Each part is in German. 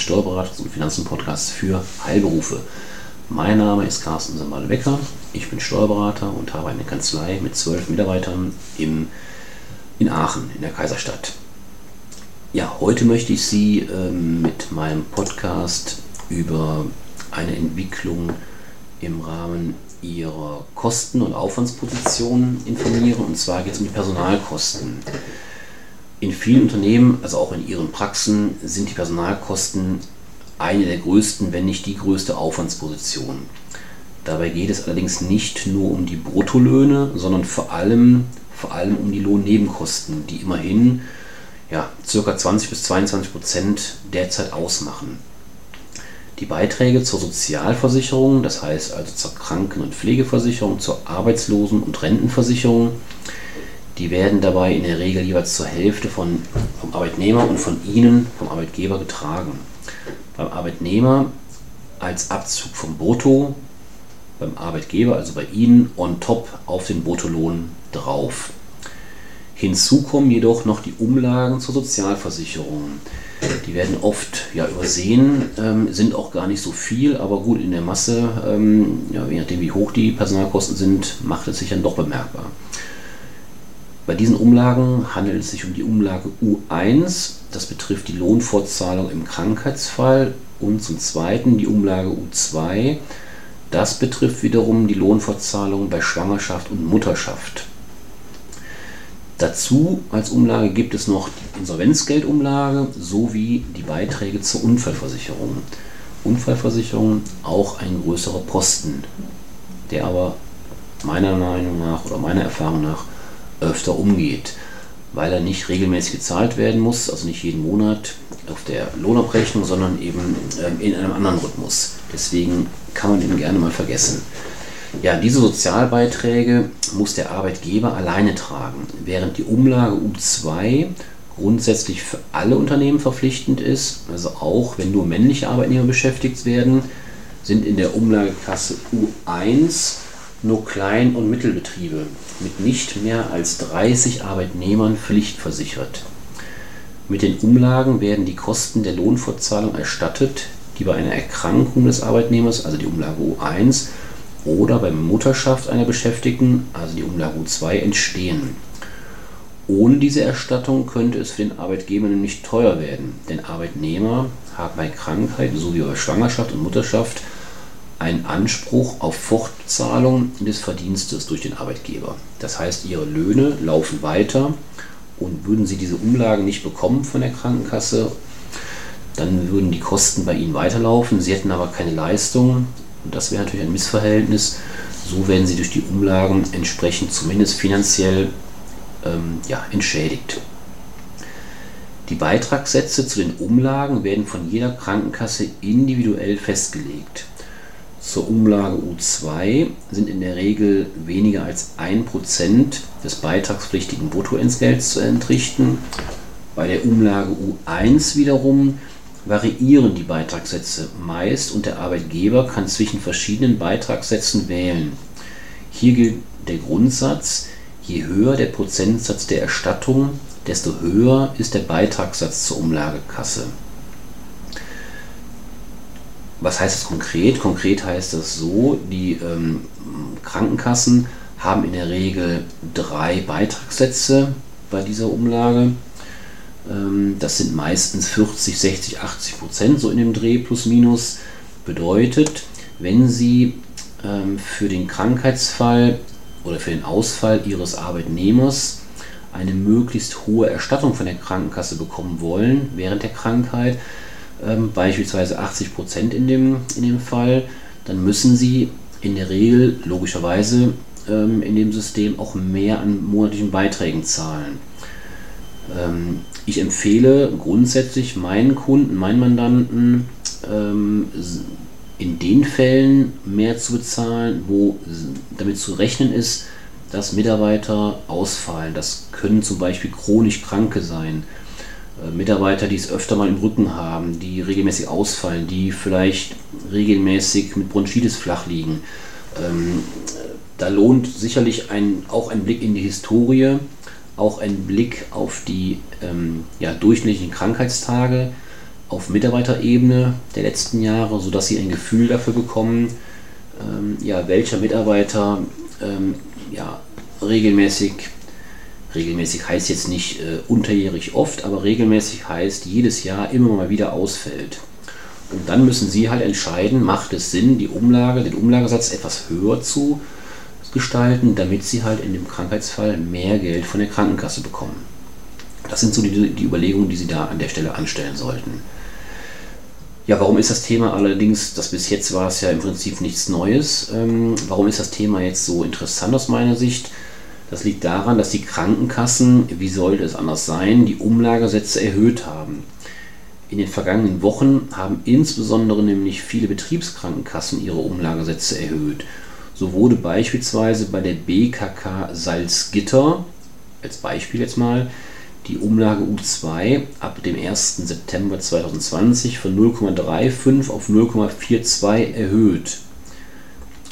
Folge meines Steuerberaters und Finanzen-Podcasts für Heilberufe. Mein Name ist Carsten Sambale-Becker, ich bin Steuerberater und habe eine Kanzlei mit zwölf Mitarbeitern im, in Aachen, in der Kaiserstadt. Ja, heute möchte ich Sie ähm, mit meinem Podcast über eine Entwicklung im Rahmen Ihrer Kosten- und Aufwandsposition informieren. Und zwar geht es um die Personalkosten. In vielen Unternehmen, also auch in ihren Praxen, sind die Personalkosten eine der größten, wenn nicht die größte Aufwandsposition. Dabei geht es allerdings nicht nur um die Bruttolöhne, sondern vor allem, vor allem um die Lohnnebenkosten, die immerhin ja, ca. 20 bis 22 Prozent derzeit ausmachen. Die Beiträge zur Sozialversicherung, das heißt also zur Kranken- und Pflegeversicherung, zur Arbeitslosen- und Rentenversicherung, die werden dabei in der Regel jeweils zur Hälfte von, vom Arbeitnehmer und von Ihnen, vom Arbeitgeber, getragen. Beim Arbeitnehmer als Abzug vom Brutto, beim Arbeitgeber, also bei Ihnen, on top auf den Bruttolohn drauf. Hinzu kommen jedoch noch die Umlagen zur Sozialversicherung. Die werden oft ja, übersehen, ähm, sind auch gar nicht so viel, aber gut, in der Masse, ähm, ja, je nachdem wie hoch die Personalkosten sind, macht es sich dann doch bemerkbar. Bei diesen Umlagen handelt es sich um die Umlage U1, das betrifft die Lohnfortzahlung im Krankheitsfall, und zum Zweiten die Umlage U2, das betrifft wiederum die Lohnfortzahlung bei Schwangerschaft und Mutterschaft. Dazu als Umlage gibt es noch die Insolvenzgeldumlage sowie die Beiträge zur Unfallversicherung. Unfallversicherung auch ein größerer Posten, der aber meiner Meinung nach oder meiner Erfahrung nach öfter umgeht, weil er nicht regelmäßig gezahlt werden muss, also nicht jeden Monat auf der Lohnabrechnung, sondern eben ähm, in einem anderen Rhythmus. Deswegen kann man ihn gerne mal vergessen. Ja, diese Sozialbeiträge muss der Arbeitgeber alleine tragen, während die Umlage U2 grundsätzlich für alle Unternehmen verpflichtend ist, also auch wenn nur männliche Arbeitnehmer beschäftigt werden, sind in der Umlagekasse U1 nur Klein- und Mittelbetriebe mit nicht mehr als 30 Arbeitnehmern pflichtversichert. Mit den Umlagen werden die Kosten der Lohnfortzahlung erstattet, die bei einer Erkrankung des Arbeitnehmers, also die Umlage U1, oder bei Mutterschaft einer Beschäftigten, also die Umlage U2, entstehen. Ohne diese Erstattung könnte es für den Arbeitgeber nämlich teuer werden, denn Arbeitnehmer haben bei Krankheit sowie bei Schwangerschaft und Mutterschaft einen Anspruch auf Fortzahlung des Verdienstes durch den Arbeitgeber. Das heißt, ihre Löhne laufen weiter und würden sie diese Umlagen nicht bekommen von der Krankenkasse, dann würden die Kosten bei ihnen weiterlaufen. Sie hätten aber keine Leistung und das wäre natürlich ein Missverhältnis. So werden sie durch die Umlagen entsprechend zumindest finanziell ähm, ja, entschädigt. Die Beitragssätze zu den Umlagen werden von jeder Krankenkasse individuell festgelegt. Zur Umlage U2 sind in der Regel weniger als 1% des beitragspflichtigen Bruttoentgelts zu entrichten. Bei der Umlage U1 wiederum variieren die Beitragssätze meist und der Arbeitgeber kann zwischen verschiedenen Beitragssätzen wählen. Hier gilt der Grundsatz, je höher der Prozentsatz der Erstattung, desto höher ist der Beitragssatz zur Umlagekasse. Was heißt das konkret? Konkret heißt das so, die ähm, Krankenkassen haben in der Regel drei Beitragssätze bei dieser Umlage. Ähm, das sind meistens 40, 60, 80 Prozent, so in dem Dreh plus minus. Bedeutet, wenn Sie ähm, für den Krankheitsfall oder für den Ausfall Ihres Arbeitnehmers eine möglichst hohe Erstattung von der Krankenkasse bekommen wollen während der Krankheit, ähm, beispielsweise 80 Prozent in dem, in dem Fall, dann müssen Sie in der Regel logischerweise ähm, in dem System auch mehr an monatlichen Beiträgen zahlen. Ähm, ich empfehle grundsätzlich meinen Kunden, meinen Mandanten, ähm, in den Fällen mehr zu bezahlen, wo damit zu rechnen ist, dass Mitarbeiter ausfallen. Das können zum Beispiel chronisch Kranke sein. Äh, Mitarbeiter, die es öfter mal im Rücken haben, die regelmäßig ausfallen, die vielleicht regelmäßig mit Bronchitis flach liegen. Ähm, da lohnt sicherlich ein, auch ein Blick in die Historie auch ein Blick auf die ähm, ja, durchschnittlichen Krankheitstage auf Mitarbeiterebene der letzten Jahre, sodass Sie ein Gefühl dafür bekommen, ähm, ja, welcher Mitarbeiter ähm, ja, regelmäßig, regelmäßig heißt jetzt nicht äh, unterjährig oft, aber regelmäßig heißt jedes Jahr immer mal wieder ausfällt. Und dann müssen Sie halt entscheiden, macht es Sinn, die Umlage, den Umlagesatz etwas höher zu gestalten, damit Sie halt in dem Krankheitsfall mehr Geld von der Krankenkasse bekommen. Das sind so die, die Überlegungen, die Sie da an der Stelle anstellen sollten. Ja, warum ist das Thema allerdings, das bis jetzt war es ja im Prinzip nichts Neues, ähm, warum ist das Thema jetzt so interessant aus meiner Sicht? Das liegt daran, dass die Krankenkassen, wie sollte es anders sein, die Umlagesätze erhöht haben. In den vergangenen Wochen haben insbesondere nämlich viele Betriebskrankenkassen ihre Umlagesätze erhöht. So wurde beispielsweise bei der BKK Salzgitter, als Beispiel jetzt mal, die Umlage U2 ab dem 1. September 2020 von 0,35 auf 0,42 erhöht.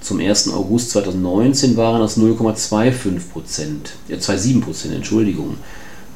Zum 1. August 2019 waren das 0,25 Prozent, äh 2,7 Prozent, Entschuldigung.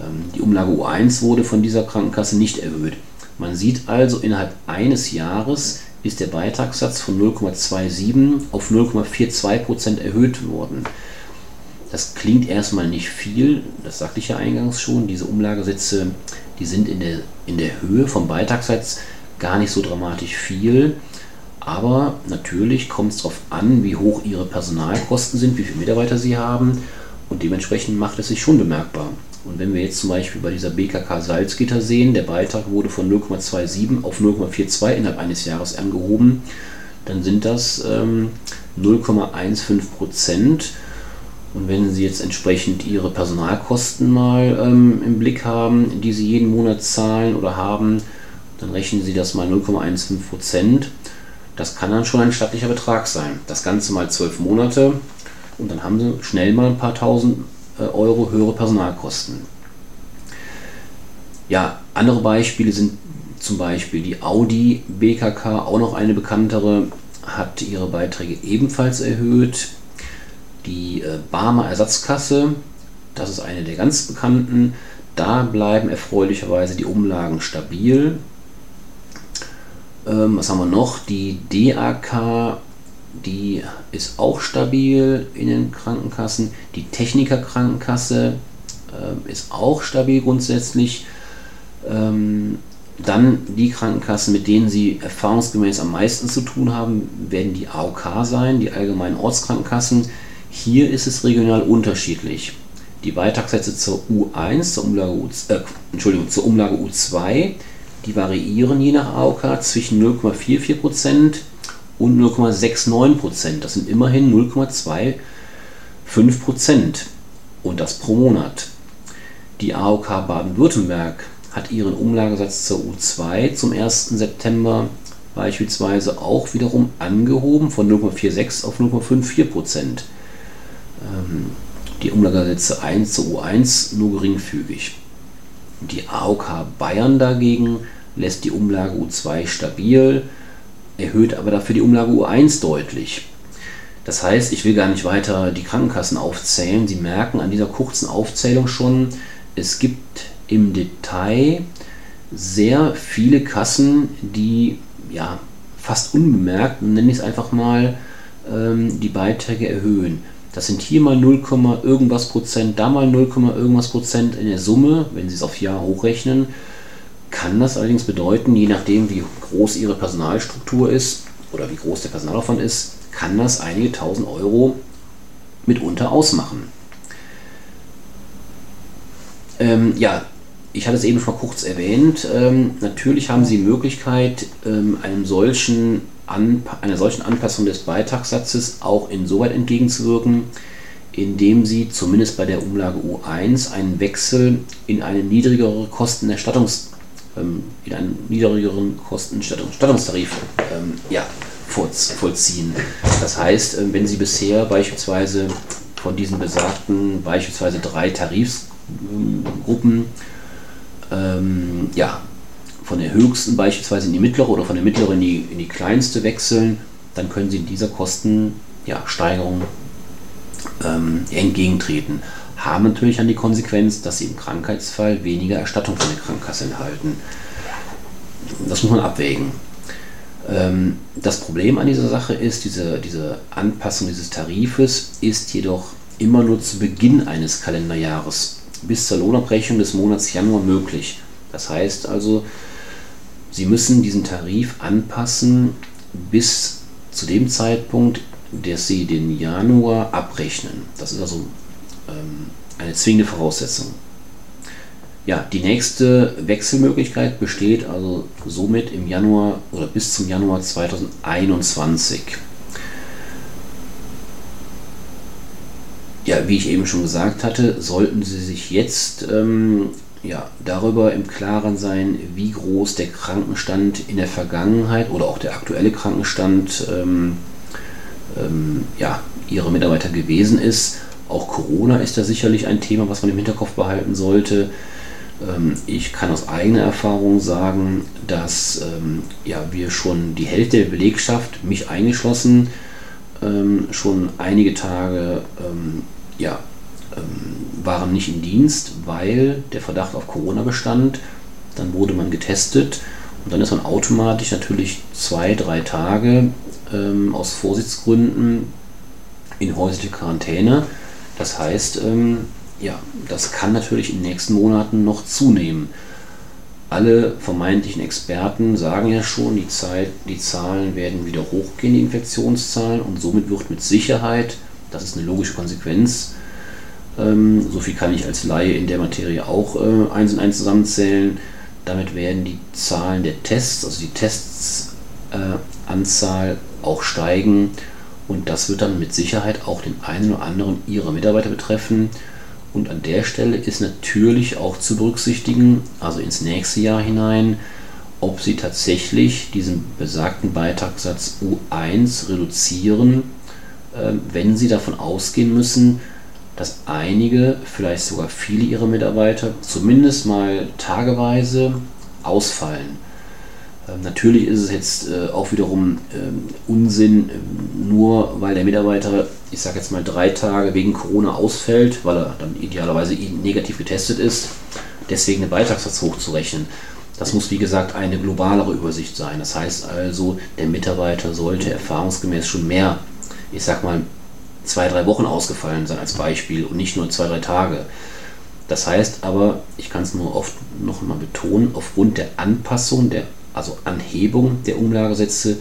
Ähm, die Umlage U1 wurde von dieser Krankenkasse nicht erhöht. Man sieht also, innerhalb eines Jahres ist der Beitragssatz von 0,27 auf 0,42 Prozent erhöht worden. Das klingt erstmal nicht viel, das sagte ich ja eingangs schon. Diese Umlagesätze, die sind in der, in der Höhe vom Beitragssatz gar nicht so dramatisch viel. Aber natürlich kommt es darauf an, wie hoch Ihre Personalkosten sind, wie viele Mitarbeiter Sie haben. Und dementsprechend macht es sich schon bemerkbar. Und wenn wir jetzt zum Beispiel bei dieser BKK Salzgitter sehen, der Beitrag wurde von 0,27 auf 0,42 innerhalb eines Jahres angehoben, dann sind das ähm, 0,15 Prozent. Und wenn Sie jetzt entsprechend Ihre Personalkosten mal ähm, im Blick haben, die Sie jeden Monat zahlen oder haben, dann rechnen Sie das mal 0,15 Prozent. Das kann dann schon ein stattlicher Betrag sein. Das Ganze mal zwölf Monate und dann haben Sie schnell mal ein paar tausend äh, Euro höhere Personalkosten. Ja, andere Beispiele sind zum Beispiel die Audi BKK, auch noch eine bekanntere, hat ihre Beiträge ebenfalls erhöht. Die äh, Barmer Ersatzkasse, das ist eine der ganz bekannten, da bleiben erfreulicherweise die Umlagen stabil. Ähm, was haben wir noch? Die DAK, die ist auch stabil in den Krankenkassen. Die Technikerkrankenkasse äh, ist auch stabil grundsätzlich. Ähm, dann die Krankenkassen, mit denen Sie erfahrungsgemäß am meisten zu tun haben, werden die AOK sein, die allgemeinen Ortskrankenkassen. Hier ist es regional unterschiedlich. Die Beitragssätze zur U1, zur Umlage, U, äh, Entschuldigung, zur Umlage U2, die variieren je nach AOK zwischen 0,44% und 0,69%. Das sind immerhin 0,25% und das pro Monat. Die AOK Baden-Württemberg hat ihren Umlagesatz zur U2 zum 1. September beispielsweise auch wiederum angehoben von 0,46 auf 0,54%. Ähm, die Umlagesätze 1 zu U1 nur geringfügig. Die AOK Bayern dagegen lässt die Umlage U2 stabil, erhöht aber dafür die Umlage U1 deutlich. Das heißt, ich will gar nicht weiter die Krankenkassen aufzählen. Sie merken an dieser kurzen Aufzählung schon, es gibt im Detail sehr viele Kassen, die ja fast unbemerkt, nenne ich es einfach mal, ähm, die Beiträge erhöhen. Das sind hier mal 0, irgendwas Prozent, da mal 0, irgendwas Prozent in der Summe, wenn Sie es auf Jahr hochrechnen. Kann das allerdings bedeuten, je nachdem wie groß Ihre Personalstruktur ist oder wie groß der Personalaufwand ist, kann das einige tausend Euro mitunter ausmachen. Ähm, ja, ich hatte es eben schon mal kurz erwähnt. Ähm, natürlich haben Sie die Möglichkeit, ähm, einem solchen einer solchen Anpassung des Beitragssatzes auch insoweit entgegenzuwirken, indem sie zumindest bei der Umlage U1 einen Wechsel in eine niedrigere Kostenerstattungs ähm, in einen niedrigeren Kostenerstattungstarif ähm, ja, vollziehen. Das heißt, ähm, wenn Sie bisher beispielsweise von diesen besagten beispielsweise drei Tarifgruppen ähm, ja, von der höchsten beispielsweise in die mittlere oder von der mittleren in die, in die kleinste wechseln, dann können Sie in dieser Kostensteigerung ja, ähm, entgegentreten. Haben natürlich dann die Konsequenz, dass sie im Krankheitsfall weniger Erstattung von der Krankenkasse enthalten. Das muss man abwägen. Ähm, das Problem an dieser Sache ist, diese, diese Anpassung dieses Tarifes ist jedoch immer nur zu Beginn eines Kalenderjahres bis zur Lohnabrechnung des Monats Januar möglich. Das heißt also, Sie müssen diesen Tarif anpassen bis zu dem Zeitpunkt, dass Sie den Januar abrechnen. Das ist also ähm, eine zwingende Voraussetzung. Ja, die nächste Wechselmöglichkeit besteht also somit im Januar oder bis zum Januar 2021. Ja, wie ich eben schon gesagt hatte, sollten Sie sich jetzt ähm, ja, darüber im Klaren sein, wie groß der Krankenstand in der Vergangenheit oder auch der aktuelle Krankenstand ähm, ähm, ja, Ihrer Mitarbeiter gewesen ist. Auch Corona ist da sicherlich ein Thema, was man im Hinterkopf behalten sollte. Ähm, ich kann aus eigener Erfahrung sagen, dass ähm, ja, wir schon die Hälfte der Belegschaft, mich eingeschlossen, ähm, schon einige Tage ja, waren nicht im Dienst, weil der Verdacht auf Corona bestand. Dann wurde man getestet und dann ist man automatisch natürlich zwei, drei Tage aus Vorsichtsgründen in häusliche Quarantäne. Das heißt, ähm, ja, das kann natürlich in den nächsten Monaten noch zunehmen. Alle vermeintlichen Experten sagen ja schon, die, Zeit, die Zahlen werden wieder hochgehen, die Infektionszahlen, und somit wird mit Sicherheit, das ist eine logische Konsequenz, ähm, so viel kann ich als Laie in der Materie auch äh, eins und eins zusammenzählen. Damit werden die Zahlen der Tests, also die Testsanzahl, äh, auch steigen. Und das wird dann mit Sicherheit auch den einen oder anderen Ihrer Mitarbeiter betreffen. Und an der Stelle ist natürlich auch zu berücksichtigen, also ins nächste Jahr hinein, ob Sie tatsächlich diesen besagten Beitragssatz U1 reduzieren, äh, wenn Sie davon ausgehen müssen, dass einige, vielleicht sogar viele ihrer Mitarbeiter zumindest mal tageweise ausfallen. Ähm, natürlich ist es jetzt äh, auch wiederum ähm, Unsinn, ähm, nur weil der Mitarbeiter, ich sage jetzt mal drei Tage wegen Corona ausfällt, weil er dann idealerweise negativ getestet ist, deswegen einen Beitragssatz hochzurechnen. Das muss wie gesagt eine globalere Übersicht sein. Das heißt also, der Mitarbeiter sollte erfahrungsgemäß schon mehr, ich sag mal, zwei, drei Wochen ausgefallen sein als Beispiel und nicht nur zwei, drei Tage. Das heißt aber, ich kann es nur oft noch mal betonen, aufgrund der Anpassung, der, also Anhebung der Umlagesätze,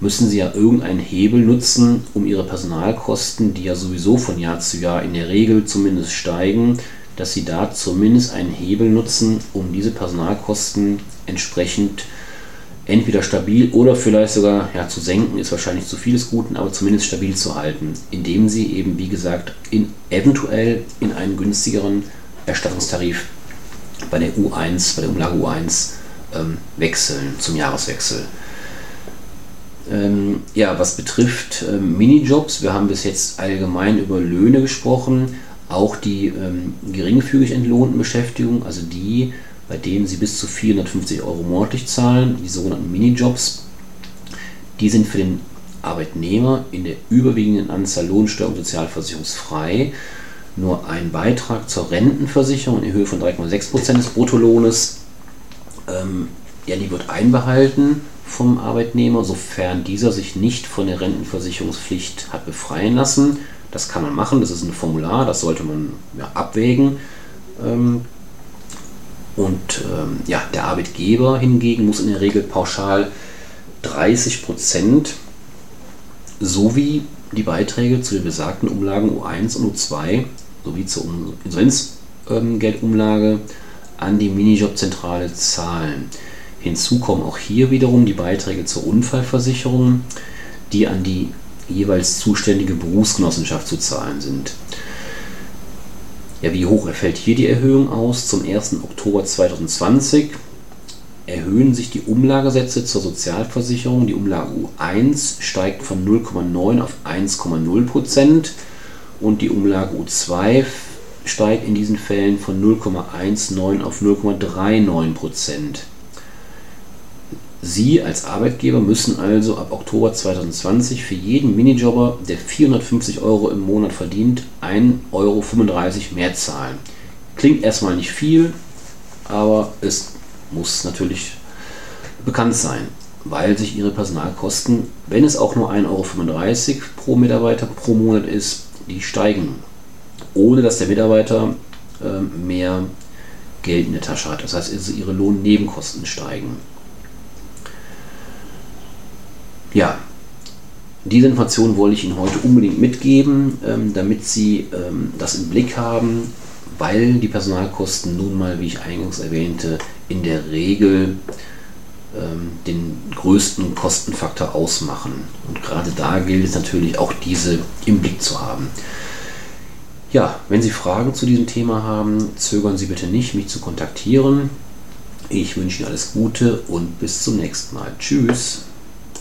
müssen Sie ja irgendeinen Hebel nutzen, um Ihre Personalkosten, die ja sowieso von Jahr zu Jahr in der Regel zumindest steigen, dass Sie da zumindest einen Hebel nutzen, um diese Personalkosten entsprechend entweder stabil oder vielleicht sogar ja, zu senken, ist wahrscheinlich zu vieles Guten, aber zumindest stabil zu halten, indem sie eben, wie gesagt, in, eventuell in einen günstigeren Erstattungstarif bei der U1, bei der Umlage U1 ähm, wechseln zum Jahreswechsel. Ähm, ja, was betrifft ähm, Minijobs, wir haben bis jetzt allgemein über Löhne gesprochen, auch die ähm, geringfügig entlohnten Beschäftigungen, also die, bei denen sie bis zu 450 Euro monatlich zahlen, die sogenannten Minijobs. Die sind für den Arbeitnehmer in der überwiegenden Anzahl Lohnsteuer- und sozialversicherungsfrei. Nur ein Beitrag zur Rentenversicherung in Höhe von 3,6% des Bruttolohnes, ähm, ja, die wird einbehalten vom Arbeitnehmer, sofern dieser sich nicht von der Rentenversicherungspflicht hat befreien lassen. Das kann man machen, das ist ein Formular, das sollte man ja, abwägen. Ähm, und ähm, ja, der Arbeitgeber hingegen muss in der Regel pauschal 30 Prozent sowie die Beiträge zu den besagten Umlagen U1 und U2 sowie zur Insolvenzgeldumlage ähm, an die Minijobzentrale zahlen. Hinzu kommen auch hier wiederum die Beiträge zur Unfallversicherung, die an die jeweils zuständige Berufsgenossenschaft zu zahlen sind. Ja, wie hoch fällt hier die Erhöhung aus? Zum 1. Oktober 2020 erhöhen sich die Umlagesätze zur Sozialversicherung. Die Umlage U1 steigt von 0,9 auf 1,0 Prozent und die Umlage U2 steigt in diesen Fällen von 0,19 auf 0,39 Prozent. Sie als Arbeitgeber müssen also ab Oktober 2020 für jeden Minijobber, der 450 Euro im Monat verdient, 1,35 Euro mehr zahlen. Klingt erstmal nicht viel, aber es muss natürlich bekannt sein, weil sich ihre Personalkosten, wenn es auch nur 1,35 Euro pro Mitarbeiter pro Monat ist, die steigen, ohne dass der Mitarbeiter äh, mehr Geld in der Tasche hat. Das heißt, also ihre Lohnnebenkosten steigen. Ja, diese Information wollte ich Ihnen heute unbedingt mitgeben, ähm, damit Sie ähm, das im Blick haben, weil die Personalkosten nun mal, wie ich eingangs erwähnte, in der Regel ähm, den größten Kostenfaktor ausmachen. Und gerade da gilt es natürlich auch diese im Blick zu haben. Ja, wenn Sie Fragen zu diesem Thema haben, zögern Sie bitte nicht, mich zu kontaktieren. Ich wünsche Ihnen alles Gute und bis zum nächsten Mal. Tschüss.